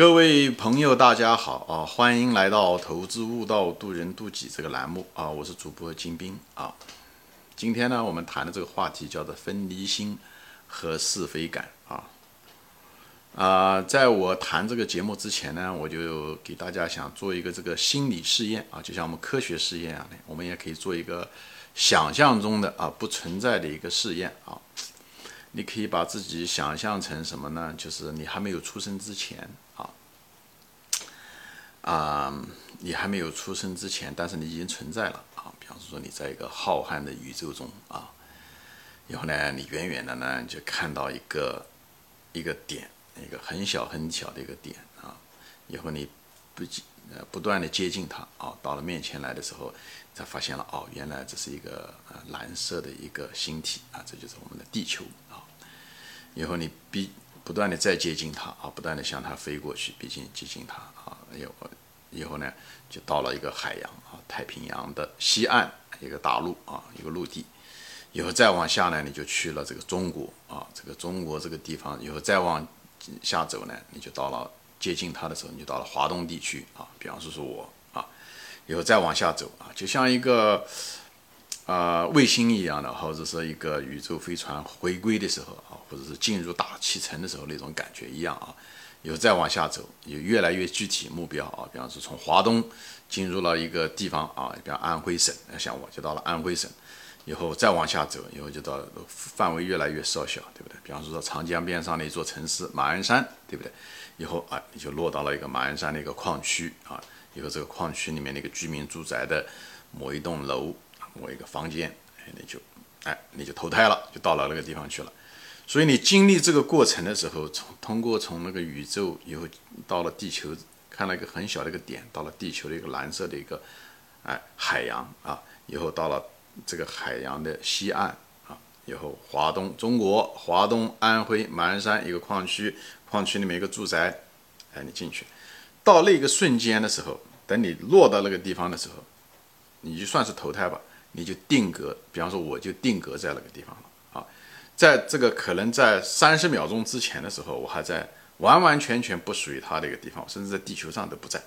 各位朋友，大家好啊！欢迎来到《投资悟道，渡人渡己》这个栏目啊！我是主播金兵啊。今天呢，我们谈的这个话题叫做分离心和是非感啊。啊，在我谈这个节目之前呢，我就给大家想做一个这个心理试验啊，就像我们科学试验一样的，我们也可以做一个想象中的啊不存在的一个试验啊。你可以把自己想象成什么呢？就是你还没有出生之前啊，啊，你还没有出生之前，但是你已经存在了啊。比方说，你在一个浩瀚的宇宙中啊，然后呢，你远远的呢就看到一个一个点，一个很小很小的一个点啊，以后你不呃不断的接近它啊，到了面前来的时候。才发现了哦，原来这是一个呃蓝色的一个星体啊，这就是我们的地球。以后你逼不断的再接近它啊，不断的向它飞过去，逼近接近它啊。以后以后呢，就到了一个海洋啊，太平洋的西岸一个大陆啊，一个陆地。以后再往下呢，你就去了这个中国啊，这个中国这个地方。以后再往下走呢，你就到了接近它的时候，你就到了华东地区啊。比方说说我啊。以后再往下走啊，就像一个啊卫星一样的，或者是一个宇宙飞船回归的时候啊，或者是进入大气层的时候那种感觉一样啊。以后再往下走，有越来越具体目标啊，比方说从华东进入了一个地方啊，比方安徽省，像我就到了安徽省。以后再往下走，以后就到范围越来越缩小，对不对？比方说说长江边上的一座城市马鞍山，对不对？以后啊，你就落到了一个马鞍山的一个矿区啊。以后这个矿区里面那个居民住宅的某一栋楼某一个房间，哎，你就哎你就投胎了，就到了那个地方去了。所以你经历这个过程的时候，从通过从那个宇宙以后到了地球，看了一个很小的一个点，到了地球的一个蓝色的一个哎海洋啊，以后到了这个海洋的西岸啊，以后华东中国华东安徽马鞍山一个矿区，矿区里面一个住宅，哎，你进去。到那个瞬间的时候，等你落到那个地方的时候，你就算是投胎吧，你就定格。比方说，我就定格在那个地方了啊。在这个可能在三十秒钟之前的时候，我还在完完全全不属于他的一个地方，甚至在地球上都不在。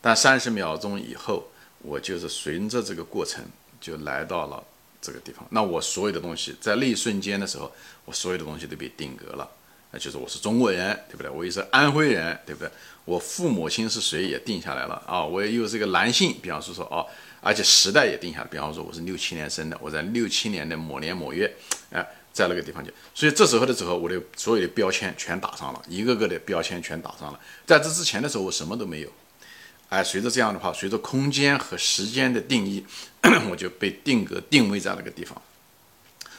但三十秒钟以后，我就是随着这个过程就来到了这个地方。那我所有的东西在那一瞬间的时候，我所有的东西都被定格了。那就是我是中国人，对不对？我也是安徽人，对不对？我父母亲是谁也定下来了啊！我又是一个男性，比方说说哦，而且时代也定下了，比方说我是六七年生的，我在六七年的某年某月，哎，在那个地方就，所以这时候的时候，我的所有的标签全打上了，一个个的标签全打上了。在这之前的时候，我什么都没有，哎，随着这样的话，随着空间和时间的定义，我就被定格定位在那个地方。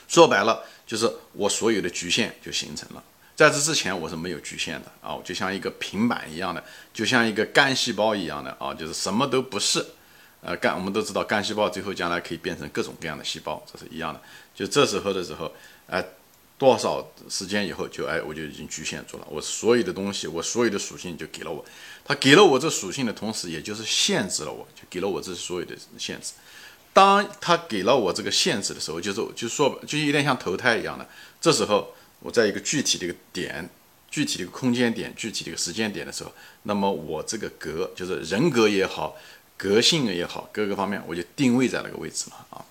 说白了，就是我所有的局限就形成了。在这之前，我是没有局限的啊，就像一个平板一样的，就像一个干细胞一样的啊，就是什么都不是。呃，干我们都知道，干细胞最后将来可以变成各种各样的细胞，这是一样的。就这时候的时候，哎，多少时间以后，就哎，我就已经局限住了。我所有的东西，我所有的属性就给了我。他给了我这属性的同时，也就是限制了我，就给了我这所有的限制。当他给了我这个限制的时候，就是就说，就有点像投胎一样的。这时候。我在一个具体的一个点、具体的一个空间点、具体的一个时间点的时候，那么我这个格就是人格也好、格性也好，各个方面我就定位在那个位置了啊。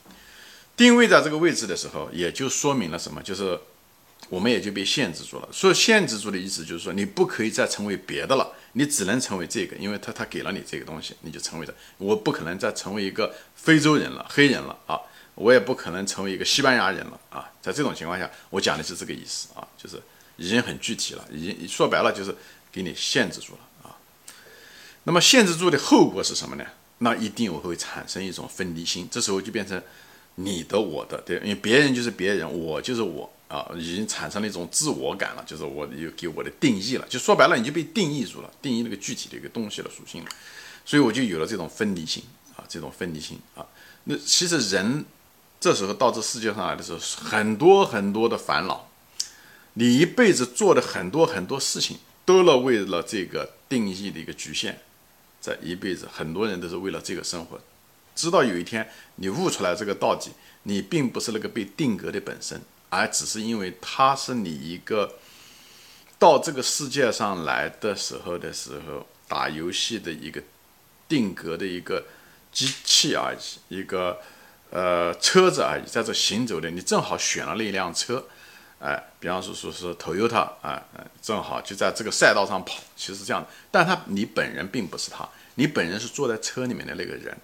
定位在这个位置的时候，也就说明了什么？就是我们也就被限制住了。所以限制住的意思就是说，你不可以再成为别的了，你只能成为这个，因为他他给了你这个东西，你就成为的。我不可能再成为一个非洲人了、黑人了啊。我也不可能成为一个西班牙人了啊！在这种情况下，我讲的是这个意思啊，就是已经很具体了，已经说白了就是给你限制住了啊。那么限制住的后果是什么呢？那一定我会产生一种分离心，这时候就变成你的我的，对，因为别人就是别人，我就是我啊，已经产生了一种自我感了，就是我有给我的定义了，就说白了，你就被定义住了，定义那个具体的一个东西的属性了，所以我就有了这种分离心啊，这种分离心啊。那其实人。这时候到这世界上来的时候，很多很多的烦恼，你一辈子做的很多很多事情，都了为了这个定义的一个局限，这一辈子，很多人都是为了这个生活。直到有一天你悟出来这个道理，你并不是那个被定格的本身，而只是因为它是你一个到这个世界上来的时候的时候，打游戏的一个定格的一个机器而已，一个呃车子而已，在这行走的，你正好选了那辆车，哎，比方说说是 Toyota，哎，正好就在这个赛道上跑，其实这样的，但他你本人并不是他，你本人是坐在车里面的那个人。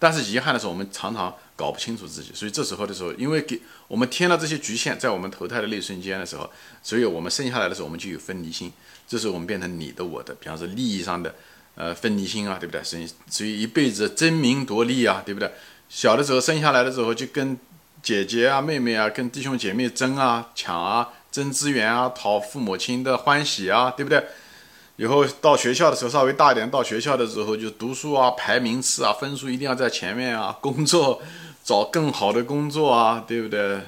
但是遗憾的是，我们常常搞不清楚自己，所以这时候的时候，因为给我们添了这些局限，在我们投胎的那一瞬间的时候，所以我们生下来的时候，我们就有分离心，这时候我们变成你的、我的，比方说利益上的，呃，分离心啊，对不对？所以所以一辈子争名夺利啊，对不对？小的时候生下来的时候，就跟姐姐啊、妹妹啊、跟弟兄姐妹争啊、抢啊、争资源啊、讨父母亲的欢喜啊，对不对？以后到学校的时候稍微大一点，到学校的时候就读书啊，排名次啊，分数一定要在前面啊。工作找更好的工作啊，对不对？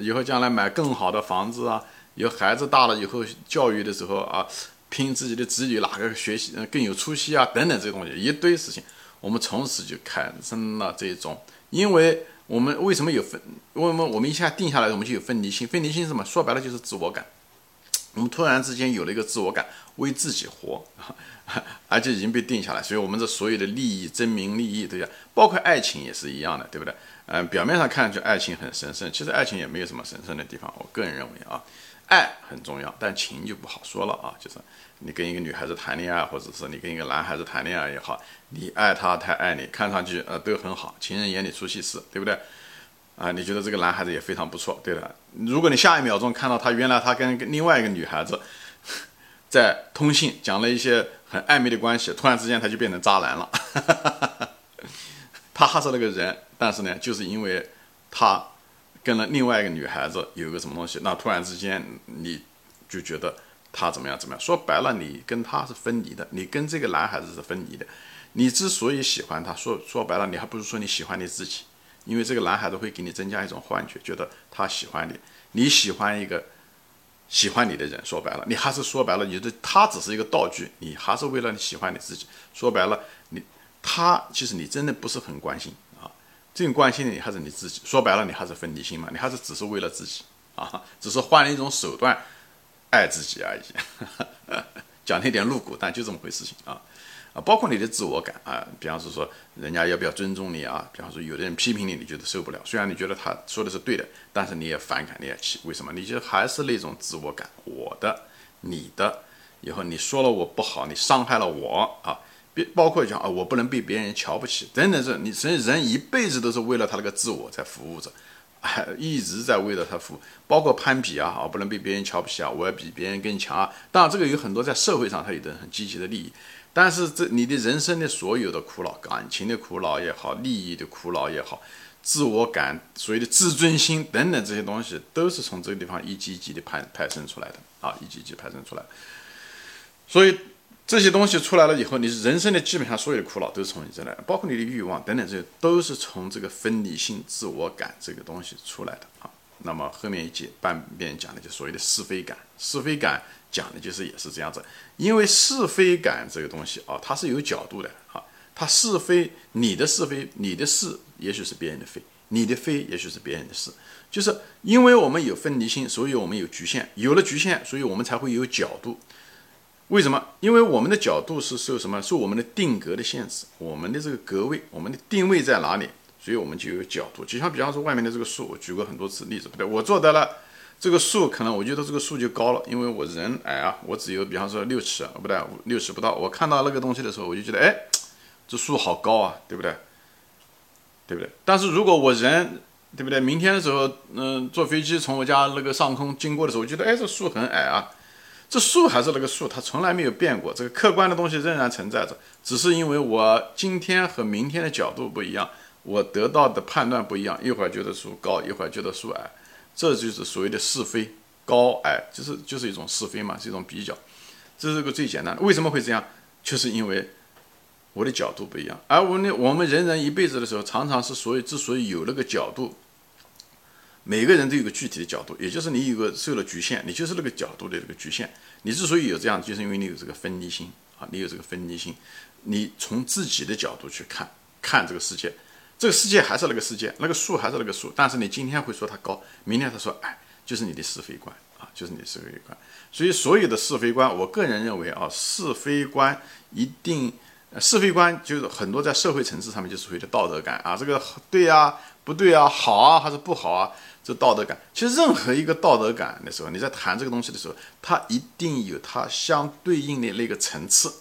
以后将来买更好的房子啊。以后孩子大了以后教育的时候啊，拼自己的子女哪个学习更有出息啊，等等这些东西一堆事情，我们从此就产生了这种，因为我们为什么有分？为什么我们一下定下来，我们就有分离心？分离心是什么？说白了就是自我感。我们突然之间有了一个自我感，为自己活，而且已经被定下来，所以我们这所有的利益、争名利益，对吧？包括爱情也是一样的，对不对？嗯，表面上看上去爱情很神圣，其实爱情也没有什么神圣的地方。我个人认为啊，爱很重要，但情就不好说了啊。就是你跟一个女孩子谈恋爱，或者是你跟一个男孩子谈恋爱也好，你爱他，他爱你，看上去呃都很好，情人眼里出西施，对不对？啊，你觉得这个男孩子也非常不错，对的。如果你下一秒钟看到他原来他跟另外一个女孩子在通信，讲了一些很暧昧的关系，突然之间他就变成渣男了。他还是那个人，但是呢，就是因为他跟了另外一个女孩子有个什么东西，那突然之间你就觉得他怎么样怎么样。说白了，你跟他是分离的，你跟这个男孩子是分离的。你之所以喜欢他，说说白了，你还不如说你喜欢你自己。因为这个男孩子会给你增加一种幻觉，觉得他喜欢你，你喜欢一个喜欢你的人。说白了，你还是说白了，你的他只是一个道具，你还是为了你喜欢你自己。说白了，你他其实你真的不是很关心，这种关心的你还是你自己。说白了，你还是分离心嘛，你还是只是为了自己啊，只是换了一种手段爱自己而已。讲那点露骨，但就这么回事情啊。啊，包括你的自我感啊，比方说说人家要不要尊重你啊？比方说有的人批评你，你觉得受不了。虽然你觉得他说的是对的，但是你也反感，你也气。为什么？你就还是那种自我感，我的、你的。以后你说了我不好，你伤害了我啊！别包括讲啊，我不能被别人瞧不起，等等。这你人人一辈子都是为了他那个自我在服务着，还一直在为了他服务。包括攀比啊，啊，不能被别人瞧不起啊，我要比别人更强啊。当然，这个有很多在社会上他有的很积极的利益。但是这你的人生的所有的苦恼，感情的苦恼也好，利益的苦恼也好，自我感，所谓的自尊心等等这些东西，都是从这个地方一级一级的派派生出来的啊，一级一级派生出来。所以这些东西出来了以后，你人生的基本上所有的苦恼都是从你这来，包括你的欲望等等，这些都是从这个分离性自我感这个东西出来的啊。那么后面一节半边讲的就所谓的是非感，是非感。讲的就是也是这样子，因为是非感这个东西啊，它是有角度的啊。它是非，你的是非，你的是也许是别人的非，你的非也许是别人的是。就是因为我们有分离性，所以我们有局限，有了局限，所以我们才会有角度。为什么？因为我们的角度是受什么？受我们的定格的限制，我们的这个格位，我们的定位在哪里？所以我们就有角度。就像比方说外面的这个树，我举过很多次例子，不对？我坐在了。这个树可能我觉得这个树就高了，因为我人矮啊，我只有比方说六尺，不对，六尺不到。我看到那个东西的时候，我就觉得，哎，这树好高啊，对不对？对不对？但是如果我人，对不对？明天的时候，嗯，坐飞机从我家那个上空经过的时候，我觉得，哎，这树很矮啊。这树还是那个树，它从来没有变过。这个客观的东西仍然存在着，只是因为我今天和明天的角度不一样，我得到的判断不一样。一会儿觉得树高，一会儿觉得树矮。这就是所谓的是非高矮，就是就是一种是非嘛，是一种比较，这是个最简单的。为什么会这样？就是因为我的角度不一样。而我呢，我们人人一辈子的时候，常常是所以之所以有那个角度，每个人都有个具体的角度，也就是你有个受了局限，你就是那个角度的这个局限。你之所以有这样，就是因为你有这个分离心啊，你有这个分离心，你从自己的角度去看看这个世界。这个世界还是那个世界，那个树还是那个树，但是你今天会说它高，明天他说，哎，就是你的是非观啊，就是你的是非观。所以所有的是非观，我个人认为啊，是非观一定是非观就是很多在社会层次上面就所谓的道德感啊，这个对呀，不对啊，好啊还是不好啊，这道德感。其实任何一个道德感的时候，你在谈这个东西的时候，它一定有它相对应的那个层次。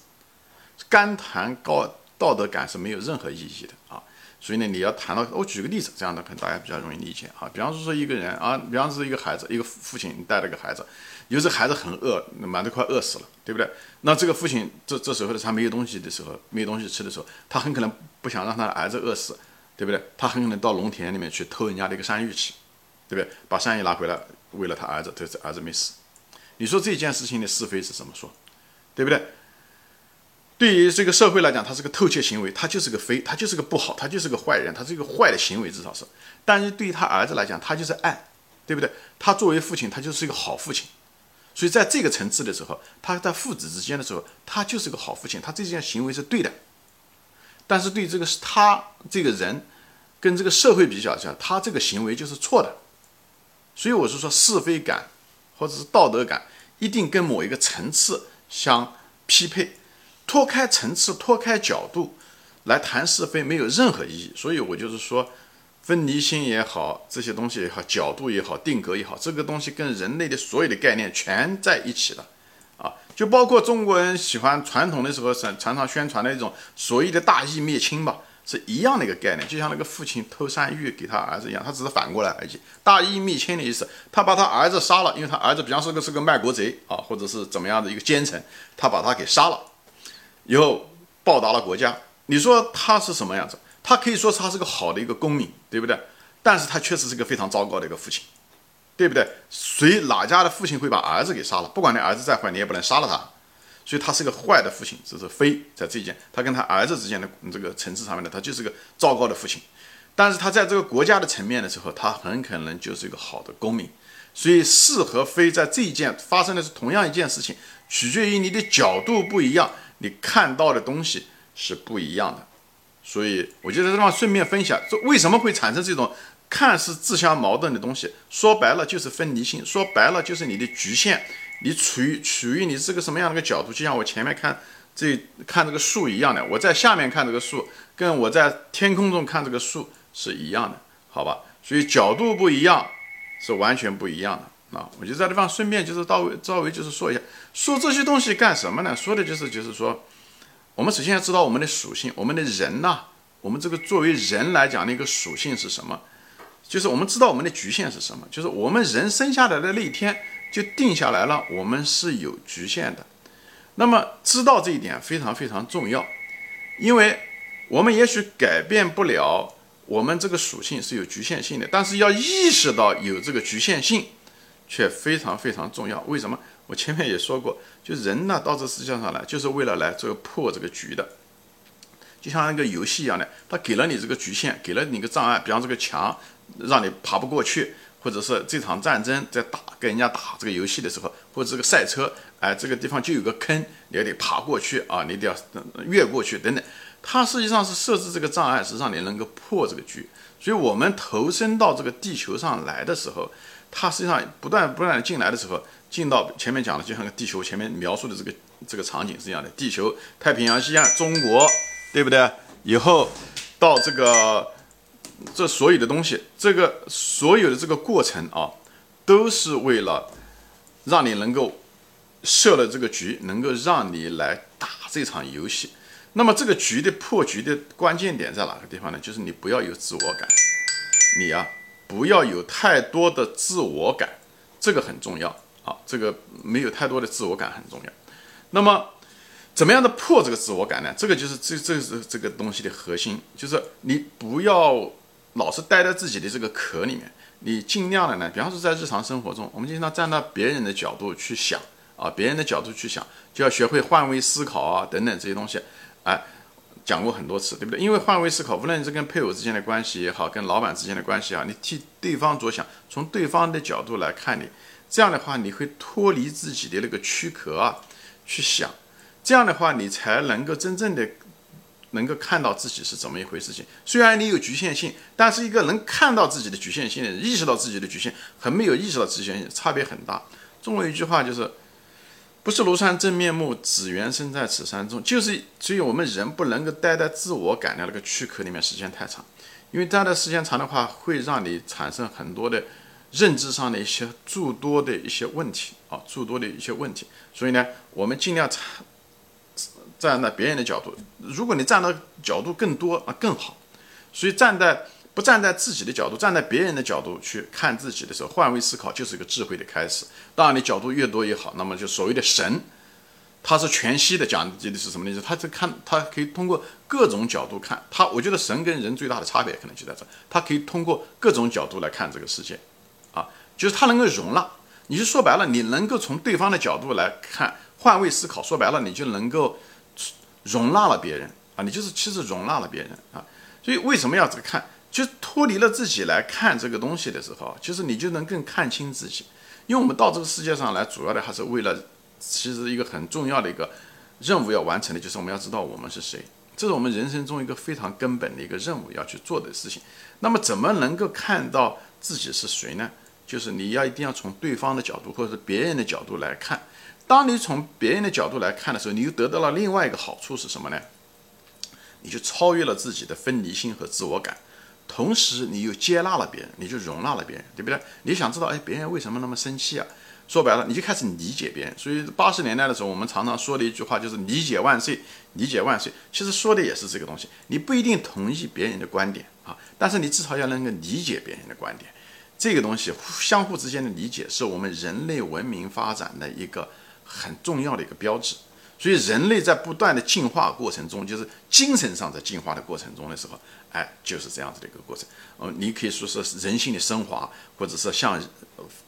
干谈高道德感是没有任何意义的啊。所以呢，你要谈到，我举个例子，这样的可能大家比较容易理解啊。比方说，说一个人啊，比方说一个孩子，一个父亲，带了个孩子，有这孩子很饿，满都快饿死了，对不对？那这个父亲这这时候的他没有东西的时候，没有东西吃的时候，他很可能不想让他的儿子饿死，对不对？他很可能到农田里面去偷人家的一个山芋吃，对不对？把山芋拿回来为了他儿子，这儿子没死。你说这件事情的是非是怎么说，对不对？对于这个社会来讲，他是个偷窃行为，他就是个非，他就是个不好，他就是个坏人，他是一个坏的行为，至少是。但是对于他儿子来讲，他就是爱，对不对？他作为父亲，他就是一个好父亲。所以在这个层次的时候，他在父子之间的时候，他就是个好父亲，他这件行为是对的。但是对这个他这个人跟这个社会比较下，他这个行为就是错的。所以我是说，是非感或者是道德感，一定跟某一个层次相匹配。脱开层次、脱开角度来谈是非，没有任何意义。所以我就是说，分离心也好，这些东西也好，角度也好，定格也好，这个东西跟人类的所有的概念全在一起了啊！就包括中国人喜欢传统的时候常常常宣传的一种所谓的大义灭亲吧，是一样的一个概念，就像那个父亲偷山芋给他儿子一样，他只是反过来而已。大义灭亲的意思，他把他儿子杀了，因为他儿子比方说个是个卖国贼啊，或者是怎么样的一个奸臣，他把他给杀了。以后报答了国家，你说他是什么样子？他可以说他是个好的一个公民，对不对？但是他确实是个非常糟糕的一个父亲，对不对？谁哪家的父亲会把儿子给杀了？不管你儿子再坏，你也不能杀了他，所以他是个坏的父亲。这是非在这件，他跟他儿子之间的这个层次上面呢，他就是个糟糕的父亲。但是他在这个国家的层面的时候，他很可能就是一个好的公民。所以是和非在这一件发生的是同样一件事情，取决于你的角度不一样。你看到的东西是不一样的，所以我觉得这地方顺便分享，这为什么会产生这种看似自相矛盾的东西？说白了就是分离性，说白了就是你的局限，你处于处于你这个什么样的一个角度？就像我前面看这看这个树一样的，我在下面看这个树，跟我在天空中看这个树是一样的，好吧？所以角度不一样，是完全不一样的。啊，我就在这地方顺便就是到位，稍微就是说一下，说这些东西干什么呢？说的就是就是说，我们首先要知道我们的属性，我们的人呐，我们这个作为人来讲的一个属性是什么？就是我们知道我们的局限是什么？就是我们人生下来的那一天就定下来了，我们是有局限的。那么知道这一点非常非常重要，因为我们也许改变不了我们这个属性是有局限性的，但是要意识到有这个局限性。却非常非常重要。为什么？我前面也说过，就人呢，到这世界上来，就是为了来这个破这个局的。就像那个游戏一样的，他给了你这个局限，给了你个障碍，比方这个墙让你爬不过去，或者是这场战争在打跟人家打这个游戏的时候，或者这个赛车，哎，这个地方就有个坑，你要得爬过去啊，你得要越过去等等。它实际上是设置这个障碍，是让你能够破这个局。所以我们投身到这个地球上来的时候。它实际上不断不断的进来的时候，进到前面讲的，就像个地球前面描述的这个这个场景是一样的。地球、太平洋西岸、中国，对不对？以后到这个这所有的东西，这个所有的这个过程啊，都是为了让你能够设了这个局，能够让你来打这场游戏。那么这个局的破局的关键点在哪个地方呢？就是你不要有自我感，你啊。不要有太多的自我感，这个很重要啊。这个没有太多的自我感很重要。那么，怎么样的破这个自我感呢？这个就是这这是这个东西的核心，就是你不要老是待在自己的这个壳里面，你尽量的呢，比方说在日常生活中，我们经常站到别人的角度去想啊，别人的角度去想，就要学会换位思考啊，等等这些东西，哎。讲过很多次，对不对？因为换位思考，无论是跟配偶之间的关系也好，跟老板之间的关系啊，你替对方着想，从对方的角度来看你，这样的话，你会脱离自己的那个躯壳啊，去想，这样的话，你才能够真正的能够看到自己是怎么一回事情。虽然你有局限性，但是一个能看到自己的局限性的人，意识到自己的局限和没有意识到局限性差别很大。中国一句话就是。不是庐山真面目，只缘身在此山中。就是，所以我们人不能够待在自我感的那个躯壳里面时间太长，因为待的时间长的话，会让你产生很多的认知上的一些诸多的一些问题啊，诸多的一些问题。所以呢，我们尽量站在别人的角度。如果你站的角度更多啊，更好。所以站在。不站在自己的角度，站在别人的角度去看自己的时候，换位思考就是一个智慧的开始。当然，你角度越多越好。那么，就所谓的神，他是全息的，讲的是什么意思？他在看，他可以通过各种角度看。他，我觉得神跟人最大的差别可能就在这，他可以通过各种角度来看这个世界，啊，就是他能够容纳。你就说白了，你能够从对方的角度来看，换位思考，说白了，你就能够容纳了别人啊，你就是其实容纳了别人啊。所以为什么要这个看？就脱离了自己来看这个东西的时候，其实你就能更看清自己。因为我们到这个世界上来，主要的还是为了，其实一个很重要的一个任务要完成的，就是我们要知道我们是谁。这是我们人生中一个非常根本的一个任务要去做的事情。那么，怎么能够看到自己是谁呢？就是你要一定要从对方的角度，或者是别人的角度来看。当你从别人的角度来看的时候，你又得到了另外一个好处是什么呢？你就超越了自己的分离性和自我感。同时，你又接纳了别人，你就容纳了别人，对不对？你想知道，哎，别人为什么那么生气啊？说白了，你就开始理解别人。所以八十年代的时候，我们常常说的一句话就是“理解万岁，理解万岁”。其实说的也是这个东西。你不一定同意别人的观点啊，但是你至少要能够理解别人的观点。这个东西相互之间的理解，是我们人类文明发展的一个很重要的一个标志。所以，人类在不断的进化过程中，就是精神上在进化的过程中的时候，哎，就是这样子的一个过程。嗯，你可以说是人性的升华，或者是像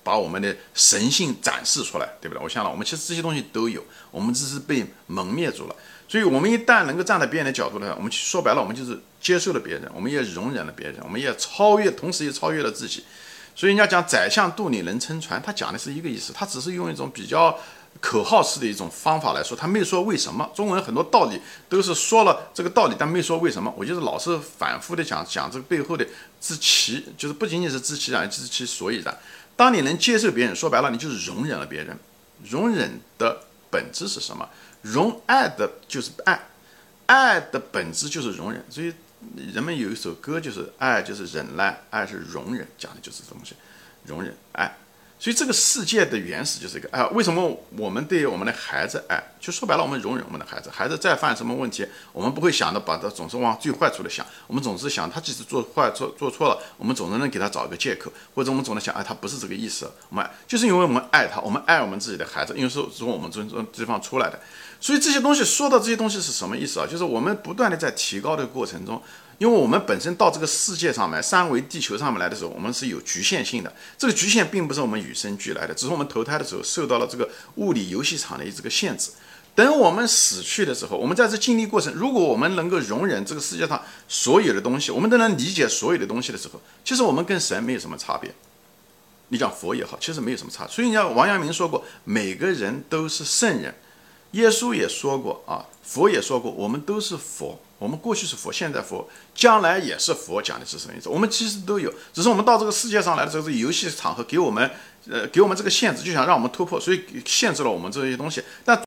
把我们的神性展示出来，对不对？我想了，我们其实这些东西都有，我们只是被蒙灭住了。所以，我们一旦能够站在别人的角度呢，我们说白了，我们就是接受了别人，我们也容忍了别人，我们也超越，同时也超越了自己。所以，人家讲宰相肚里能撑船，他讲的是一个意思，他只是用一种比较。口号式的一种方法来说，他没说为什么。中文很多道理都是说了这个道理，但没说为什么。我就是老是反复的讲讲这个背后的知其，就是不仅仅是知其然，知其所以然。当你能接受别人，说白了，你就是容忍了别人。容忍的本质是什么？容爱的就是爱，爱的本质就是容忍。所以人们有一首歌，就是爱就是忍耐，爱是容忍，讲的就是这东西，容忍爱。所以这个世界的原始就是一个爱。为什么我们对我们的孩子爱？就说白了，我们容忍我们的孩子。孩子再犯什么问题，我们不会想着把他总是往最坏处的想。我们总是想，他即使做坏做做错了，我们总是能给他找一个借口，或者我们总是想，哎，他不是这个意思。我们就是因为我们爱他，我们爱我们自己的孩子，因为是从我们这这地方出来的。所以这些东西说到这些东西是什么意思啊？就是我们不断的在提高的过程中。因为我们本身到这个世界上面，三维地球上面来的时候，我们是有局限性的。这个局限并不是我们与生俱来的，只是我们投胎的时候受到了这个物理游戏场的这个限制。等我们死去的时候，我们在这经历过程，如果我们能够容忍这个世界上所有的东西，我们都能理解所有的东西的时候，其实我们跟神没有什么差别。你讲佛也好，其实没有什么差。所以你看王阳明说过，每个人都是圣人。耶稣也说过啊，佛也说过，我们都是佛。我们过去是佛，现在佛，将来也是佛，讲的是什么意思？我们其实都有，只是我们到这个世界上来的时候，这游戏场合给我们，呃，给我们这个限制，就想让我们突破，所以限制了我们这些东西。但